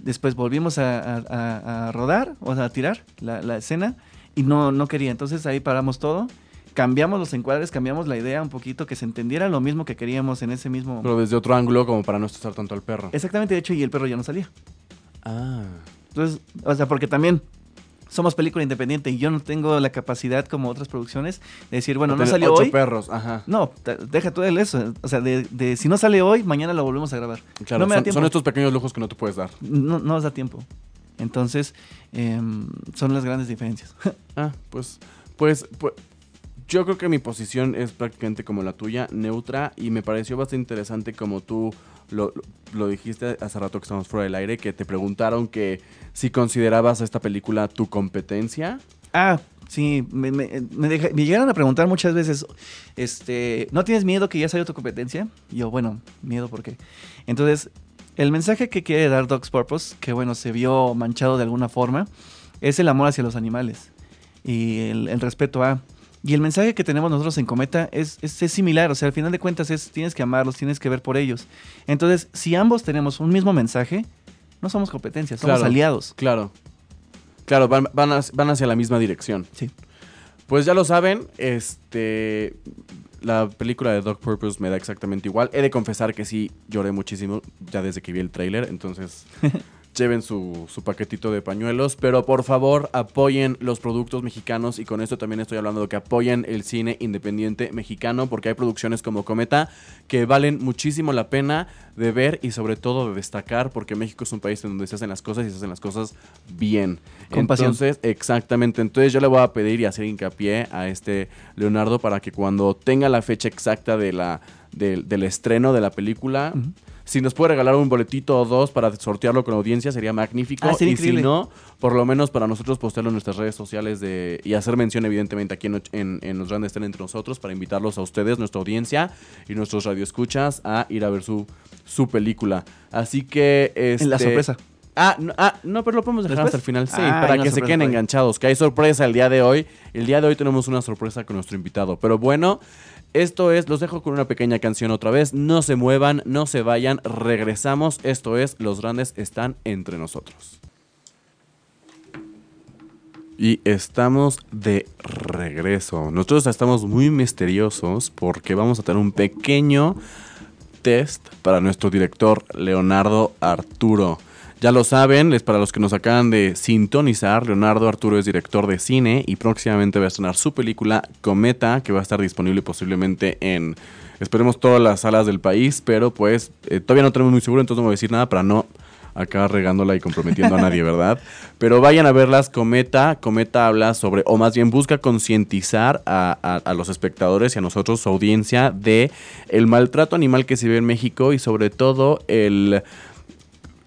Después volvimos a, a- a- a rodar, o sea, a tirar la, la escena y no, no quería. Entonces ahí paramos todo, cambiamos los encuadres, cambiamos la idea un poquito, que se entendiera lo mismo que queríamos en ese mismo... Pero desde otro ángulo, como para no estresar tanto al perro. Exactamente, de hecho, y el perro ya no salía. Ah. Entonces, o sea, porque también somos película independiente y yo no tengo la capacidad como otras producciones de decir, bueno, no salió ocho hoy. perros, ajá. No, deja tú el eso. O sea, de, de si no sale hoy, mañana lo volvemos a grabar. Claro, no me da son, estos pequeños lujos que no te puedes dar. No, no nos da tiempo. Entonces, em, son las grandes diferencias. Ah, pues, pues, pues, yo creo que mi posición es prácticamente como la tuya, neutra, y me pareció bastante interesante como tú lo, lo dijiste hace rato que estamos fuera del aire, que te preguntaron que si considerabas esta película tu competencia. Ah, sí, me, llegaron a preguntar muchas veces, este, ¿no tienes miedo que ya salió tu competencia? Y yo, bueno, miedo, ¿por qué? Entonces, el mensaje que quiere dar Dogs Purpose, que bueno, se vio manchado de alguna forma, es el amor hacia los animales y el respeto a... Y el mensaje que tenemos nosotros en Cometa es, es, es similar, o sea, al final de cuentas es, tienes que amarlos, tienes que ver por ellos. Entonces, si ambos tenemos un mismo mensaje, no somos competencias, somos Claro. aliados. Claro. Claro, van, van, hacia- van hacia la misma dirección. Sí. Pues ya lo saben, este la película de Dog Purpose me da exactamente igual. He de confesar que sí lloré muchísimo ya desde que vi el tráiler, entonces lleven su, su paquetito de pañuelos, pero por favor apoyen los productos mexicanos y con esto también estoy hablando de que apoyen el cine independiente mexicano porque hay producciones como Cometa que valen muchísimo la pena de ver y sobre todo de destacar porque México es un país en donde se hacen las cosas y se hacen las cosas bien. Con pasión. Entonces, exactamente. Entonces yo le voy a pedir y hacer hincapié a este Leonardo para que cuando tenga la fecha exacta de la, del- del estreno de la película. Si nos puede regalar un boletito o dos para sortearlo con audiencia, sería magnífico. Ah, sería y increíble. si no, por lo menos para nosotros postearlo en nuestras redes sociales de, y hacer mención, evidentemente, aquí en, Och- en, en Los Grandes Estén Entre Nosotros para invitarlos a ustedes, nuestra audiencia y nuestros radioescuchas a ir a ver su, su película. Así que... En la este, sorpresa. Ah no, ah, no, pero lo podemos dejar ¿Después? hasta el final, sí, Ah, para que se queden enganchados, que hay sorpresa el día de hoy. El día de hoy tenemos una sorpresa con nuestro invitado, pero bueno, esto es, los dejo con una pequeña canción otra vez, no se muevan, no se vayan, regresamos, esto es, los grandes están entre nosotros. Y estamos de regreso. Nosotros estamos muy misteriosos porque vamos a tener un pequeño test para nuestro director Leonardo Arturo. Ya lo saben, es para los que nos acaban de sintonizar, Leonardo Arturo es director de cine y próximamente va a estrenar su película Cometa, que va a estar disponible posiblemente en, esperemos, todas las salas del país, pero pues eh, todavía no tenemos muy seguro, entonces no voy a decir nada para no acabar regándola y comprometiendo a nadie, ¿verdad? Pero vayan a verlas, Cometa. Cometa habla sobre, o más bien busca concientizar a, a- a los espectadores y a nosotros, su audiencia, de el maltrato animal que se ve en México y sobre todo el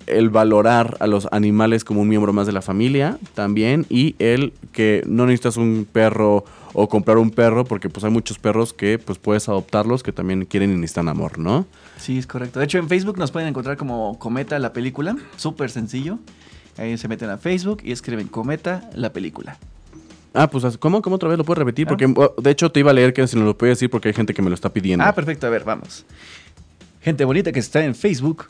el valorar a los animales como un miembro más de la familia también y el que no necesitas un perro o comprar un perro porque pues hay muchos perros que pues puedes adoptarlos que también quieren y necesitan amor, ¿no? Sí, es correcto. De hecho, en Facebook nos pueden encontrar como Cometa la película. Súper sencillo. Ahí se meten a Facebook y escriben Cometa la película. Ah, pues ¿cómo? ¿Cómo otra vez lo puedes repetir? Ah. Porque oh, de hecho te iba a leer que si no lo puedes decir porque hay gente que me lo está pidiendo. Ah, perfecto. A ver, vamos. Gente bonita que está en Facebook.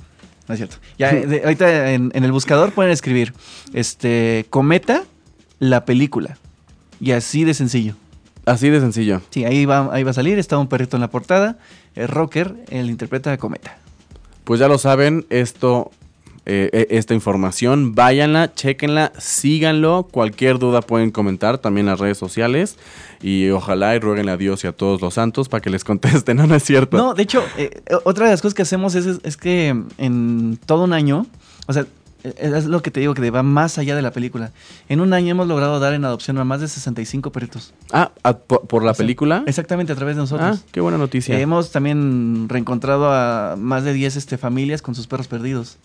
No es cierto. Ya, de- ahorita en, en el buscador pueden escribir este Cometa la película. Y así de sencillo. Así de sencillo. Sí, ahí va, ahí va a salir. Está un perrito en la portada. El rocker, él interpreta a Cometa. Pues ya lo saben, esto, eh, eh, esta información, váyanla, chequenla, síganlo. Cualquier duda pueden comentar también en las redes sociales. Y ojalá y rueguen a Dios y a todos los santos para que les contesten, ¿no? No es cierto. No, de hecho, eh, otra de las cosas que hacemos es, es que en todo un año, o sea, eh, es lo que te digo, que va más allá de la película. En un año hemos logrado dar en adopción a más de 65 perritos. Ah, ah, por, por la O sea, película. Exactamente, a través de Ah, nosotros. qué buena noticia. Eh, hemos también reencontrado a más de 10 este, familias con sus perros perdidos.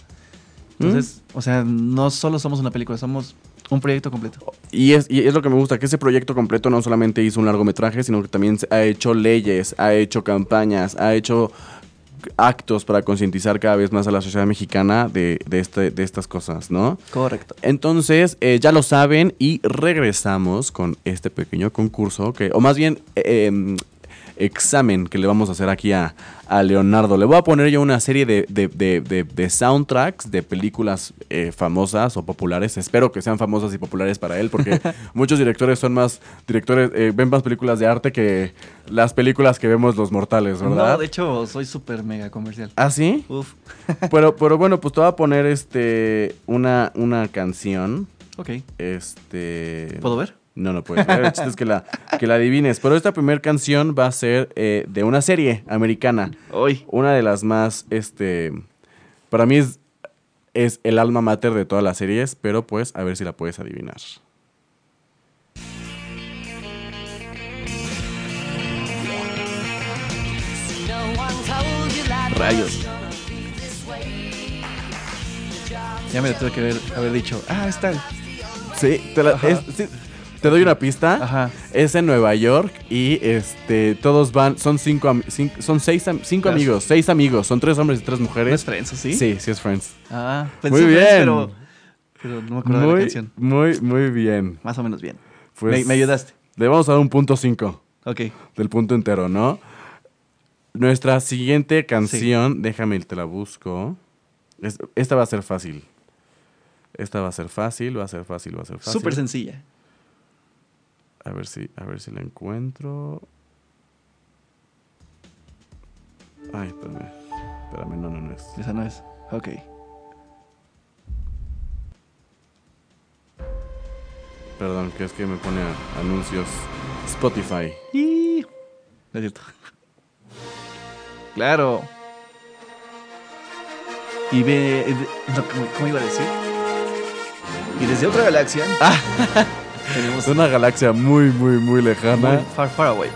Entonces, Mm. o sea, no solo somos una película, somos un proyecto completo. Y es, y es lo que me gusta, que ese proyecto completo no solamente hizo un largometraje, sino que también ha hecho leyes, ha hecho campañas, ha hecho actos para concientizar cada vez más a la sociedad mexicana de, de, este, de estas cosas, ¿no? Correcto. Entonces, eh, ya lo saben y regresamos con este pequeño concurso, que, o más bien, eh, em, examen que le vamos a hacer aquí a, a Leonardo. Le voy a poner yo una serie de, de- de- de- de soundtracks de películas eh, famosas o populares. Espero que sean famosas y populares para él, porque muchos directores son más directores, eh, ven más películas de arte que las películas que vemos los mortales, ¿verdad? No, de hecho, soy súper mega comercial. ¿Ah, sí? Uf. Pero, pero bueno, pues te voy a poner este una, una canción. Ok. Este. ¿Puedo ver? No, no puedes ver. El chiste es que la, que la adivines. Pero esta primera canción va a ser eh, de una serie americana. Hoy. Una de las más, este. Para mí es, es el alma mater de todas las series, pero pues a ver si la puedes adivinar. Rayos. Ya me lo tuve que haber, haber dicho. Ah, está. Sí, te, la- es- sí, te doy una pista. Ajá. Es en Nueva York y este todos van, son cinco, son seis, cinco amigos, seis amigos, son tres hombres y tres ¿No es mujeres. Friends, sí? Sí, sí es Friends. Ah, Muy pensé Friends, bien. pero, pero no me acuerdo de la Muy, canción. muy, muy bien. Más o menos bien. Pues, me, me ayudaste. Le vamos a dar un punto cinco Ok. del punto entero, ¿no? Nuestra siguiente canción, déjame te la busco. Es- esta va a ser fácil. Esta va a ser fácil, va a ser fácil, va a ser fácil. Súper sencilla. A ver si, a ver si la encuentro. Ay, espérame. Espérame, no, no, no es. Esa no es. Ok. Perdón, que es que me pone anuncios Spotify. Y... No es cierto. Claro. Y ve... eh, no, ¿cómo, cómo iba a decir? Y desde otra galaxia... tenemos... Es una galaxia muy, muy, muy muy lejana. far, far away.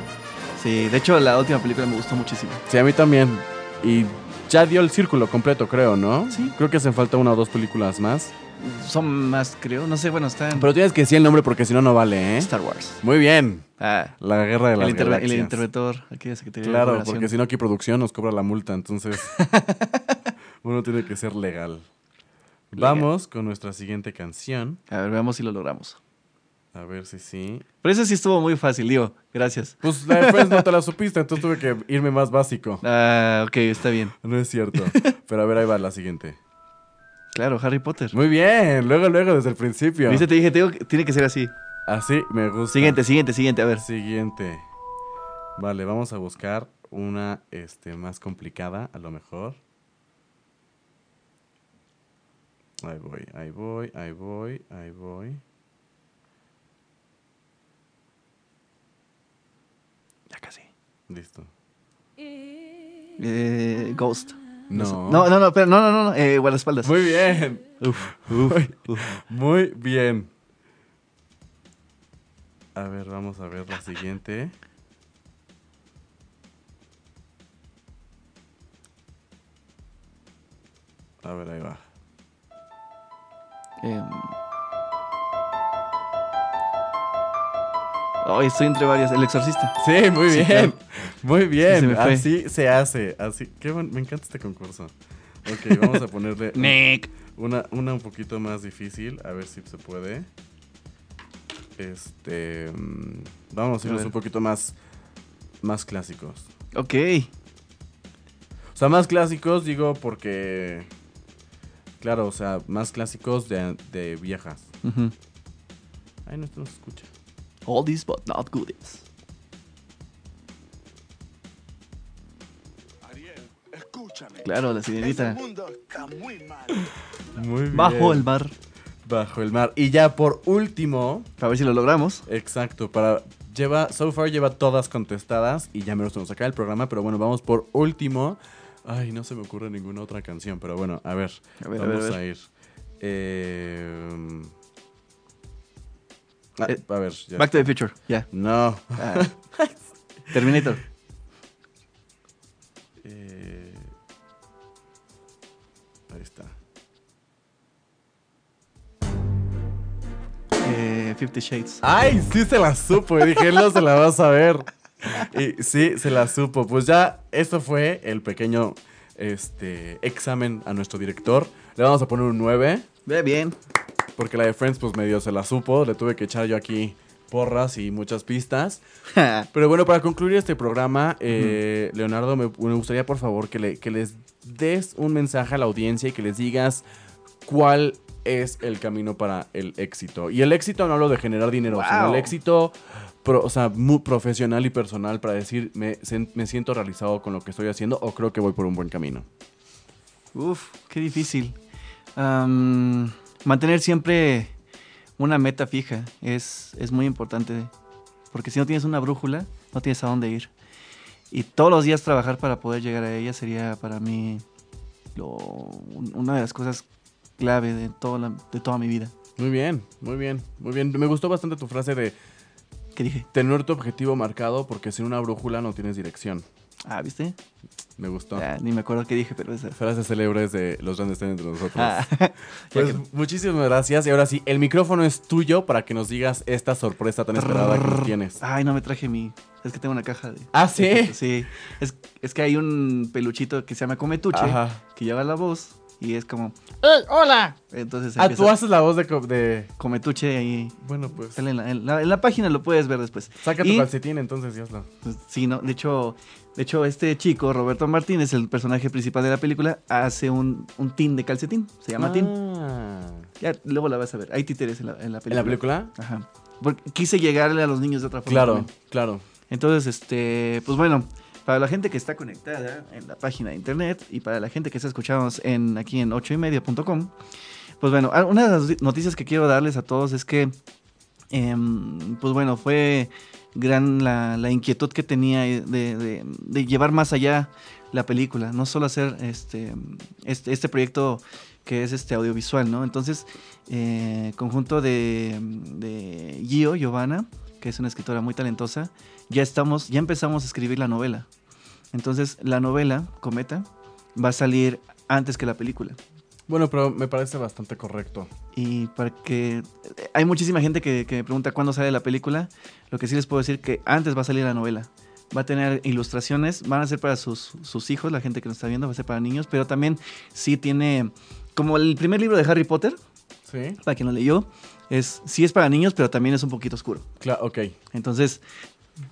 Sí, de hecho la última película me gustó muchísimo. Sí, a mí también. Y ya dio el círculo completo, creo, ¿no? Sí. Creo que hacen falta una o dos películas más. Son más, creo. No sé, bueno, está en Pero tienes que decir el nombre porque si no, no vale, ¿eh? Star Wars. Muy bien. Ah, La guerra de las el, interve- el galaxias. interventor. Aquí Secretaría de Claro, porque si no aquí producción nos cobra la multa, entonces uno tiene que ser legal. Legal. Vamos con nuestra siguiente canción. A ver, veamos si lo logramos. A ver si sí. Pero eso sí estuvo muy fácil, digo. Gracias. Pues la de Friends no te la supiste, entonces tuve que irme más básico. Ah, ok, está bien. No es cierto. Pero a ver, ahí va la siguiente. Claro, Harry Potter. Muy bien, luego, luego, desde el principio. ¿Viste? Te dije, tengo que- tiene que ser así. Así me gusta. Siguiente, siguiente, siguiente. A ver. Siguiente. Vale, vamos a buscar una este, más complicada, a lo mejor. Ahí voy, ahí voy, ahí voy, ahí voy. Ya casi. Listo. Eh, Ghost. No. No, no, no, pero no, no, no, no, eh, guardaespaldas. Muy bien. Uf, uf, uf. Muy bien. A ver, vamos a ver la siguiente. A ver, ahí va. Ay, estoy entre varias. El exorcista. Sí, muy Sí, bien. claro. Muy se bien. Así se hace. Así. Qué me encanta este concurso. Ok, vamos a ponerle Nick. una, una un poquito más difícil. A ver si se puede. Este. mm, Vamos a irnos un poquito más. Más clásicos. Ok. O sea, más clásicos, digo, porque. Claro, o sea, más clásicos de, de viejas. Ujú. Ay, no, esto no se escucha. Oldies but not goodies. Ariel, escúchame. Claro, la sirenita. muy bien. Bajo el mar. Bajo el mar. Y ya por último, A ver si lo logramos. exacto, para. Lleva, so far lleva todas contestadas y ya me nos acaba el programa, pero bueno, vamos por último. Ay, no se me ocurre ninguna otra canción, pero bueno, a ver, A ver, a vamos ver, a a, ir. Eh, ah, Eh, a ver, ya. Back to the Future. Ya. No. Ah. Terminator. Eh, ahí está. Eh, Fifty Shades. Ay, sí se la supo. Dije, no se la va a saber. Y sí, se la supo. Pues ya, esto fue el pequeño este, examen a nuestro director. Le vamos a poner un 9. Ve bien. Porque la de Friends, pues medio se la supo. Le tuve que echar yo aquí porras y muchas pistas. Pero bueno, para concluir este programa, eh, Leonardo, me, me gustaría por favor que, le, que les des un mensaje a la audiencia y que les digas cuál es el camino para el éxito. Y el éxito no hablo de generar dinero, sino el éxito pro- o sea, muy profesional y personal para decir, me, me siento realizado con lo que estoy haciendo o creo que voy por un buen camino. Uf, qué difícil. Mantener siempre una meta fija es, es muy importante. Porque si no tienes una brújula, no tienes a dónde ir. Y todos los días trabajar para poder llegar a ella sería para mí lo- un- una de las cosas clave de, toda la- de toda mi vida. Muy bien, muy bien, muy bien. Me gustó bastante tu frase de ¿Qué dije? tener tu objetivo marcado porque sin una brújula no tienes dirección. Ah, ¿viste? Me gustó. Ya, ni me acuerdo qué dije, pero esa. Frases célebres de los grandes están entre nosotros. Ah, Pues que- muchísimas gracias. Y ahora sí, el micrófono es tuyo para que nos digas esta sorpresa tan esperada que nos tienes. Ay, no me traje mi. Es que tengo una caja de. Ah, ¿sí? Sí. Es, es que hay un peluchito que se llama Cometuche, Ajá. que lleva la voz y es como. ¡Ey, hola! Entonces Ah, tú haces la voz de... de... Cometuche ahí. Bueno, pues... En la, en la- en la página, lo puedes ver después. Saca tu Y- calcetín entonces y hazlo. Sí, ¿no? De hecho, de hecho, este chico, Roberto Martínez, el personaje principal de la película, hace un, un tin de calcetín. Se llama tin. Ah. Ya, luego la vas a ver. Hay títeres en la, en la película. ¿En la película? Ajá. Porque quise llegarle a los niños de otra forma. Claro, también. claro. Entonces, este, pues bueno, para la gente que está conectada en la página de internet y para la gente que está escuchando en, aquí en 8ymedia.com, pues bueno, ah, una de las noticias que quiero darles a todos es que, em, pues bueno, fue gran la, inquietud que tenía de, de- de llevar más allá la película, no solo hacer este, este, este proyecto que es este audiovisual, ¿no? Entonces, eh, conjunto de, de Gio, Giovanna, que es una escritora muy talentosa, ya estamos, ya empezamos a escribir la novela. Entonces, la novela, Cometa, va a salir antes que la película. Bueno, pero me parece bastante correcto. Y para que... Hay muchísima gente que, que me pregunta cuándo sale la película. Lo que sí les puedo decir que antes va a salir la novela. Va a tener ilustraciones, van a ser para sus, sus hijos, la gente que nos está viendo, va a ser para niños, pero también sí tiene... Como el primer libro de Harry Potter, ¿Sí? para quien lo leyó, es, sí es para niños, pero también es un poquito oscuro. Claro, ok. Entonces,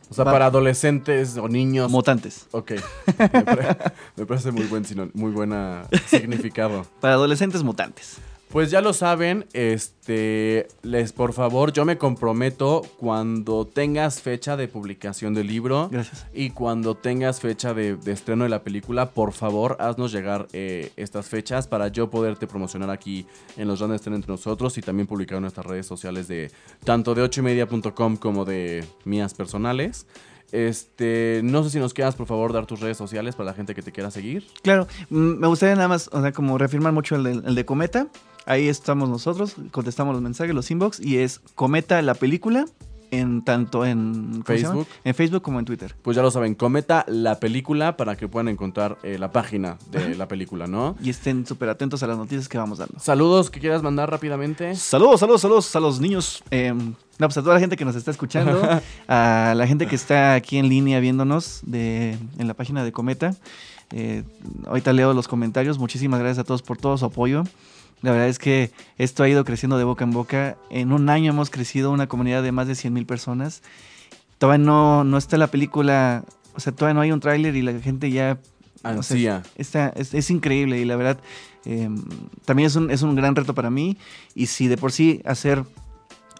O sea, Va- para adolescentes o niños. mutantes. Ok. Me, pare- me parece muy buen sino- muy buena significado. Para adolescentes mutantes. Pues ya lo saben, este, les por favor, yo me comprometo cuando tengas fecha de publicación del libro Gracias. y cuando tengas fecha de, de estreno de la película, por favor, haznos llegar eh, estas fechas para yo poderte promocionar aquí en los grandes estén entre nosotros y también publicar en nuestras redes sociales de tanto de 8ymedia.com como de mías personales. Este, no sé si nos quieras por favor dar tus redes sociales para la gente que te quiera seguir. Claro, mm, me gustaría nada más, o sea, como reafirmar mucho el de, el de Cometa. Ahí estamos nosotros, contestamos los mensajes, los inbox, y es Cometa la película, en tanto en. Facebook. en Facebook como en Twitter. Pues ya lo saben, cometa la película para que puedan encontrar eh, la página de la película, ¿no? Y estén súper atentos a las noticias que vamos dando. Saludos que quieras mandar rápidamente. Saludos, saludos, saludos a los niños. eh, no, pues a toda la gente que nos está escuchando, a la gente que está aquí en línea viéndonos de, en la página de Cometa. Eh, ahorita leo los comentarios. Muchísimas gracias a todos por todo su apoyo. La verdad es que esto ha ido creciendo de boca en boca. En un año hemos crecido una comunidad de más de 100 mil personas. Todavía no, no está la película, o sea, todavía no hay un tráiler y la gente ya o sea, está, es, es increíble y la verdad eh, también es un, es un gran reto para mí. Y si de por sí hacer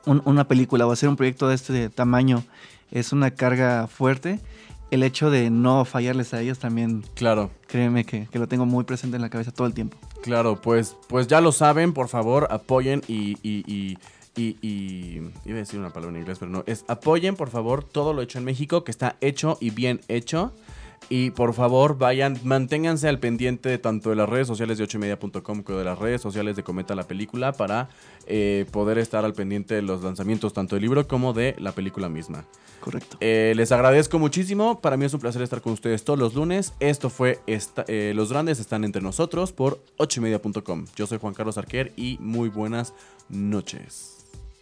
un- una película o hacer un proyecto de este tamaño es una carga fuerte, el hecho de no fallarles a ellos también, Claro. créeme que, que lo tengo muy presente en la cabeza todo el tiempo. Claro, pues, pues ya lo saben, por favor, apoyen y, y, y, y- y- Iba a decir una palabra en inglés, pero no. Es apoyen, por favor, todo lo hecho en México, que está hecho y bien hecho. Y por favor, vayan, manténganse al pendiente de tanto de las redes sociales de 8media.com como de las redes sociales de Cometa la Película para eh, poder estar al pendiente de los lanzamientos tanto del libro como de la película misma. Correcto. Eh, les agradezco muchísimo. Para mí es un placer estar con ustedes todos los lunes. Esto fue esta- eh, Los Grandes están entre nosotros por 8media.com. Yo soy Juan Carlos Arquer y muy buenas noches.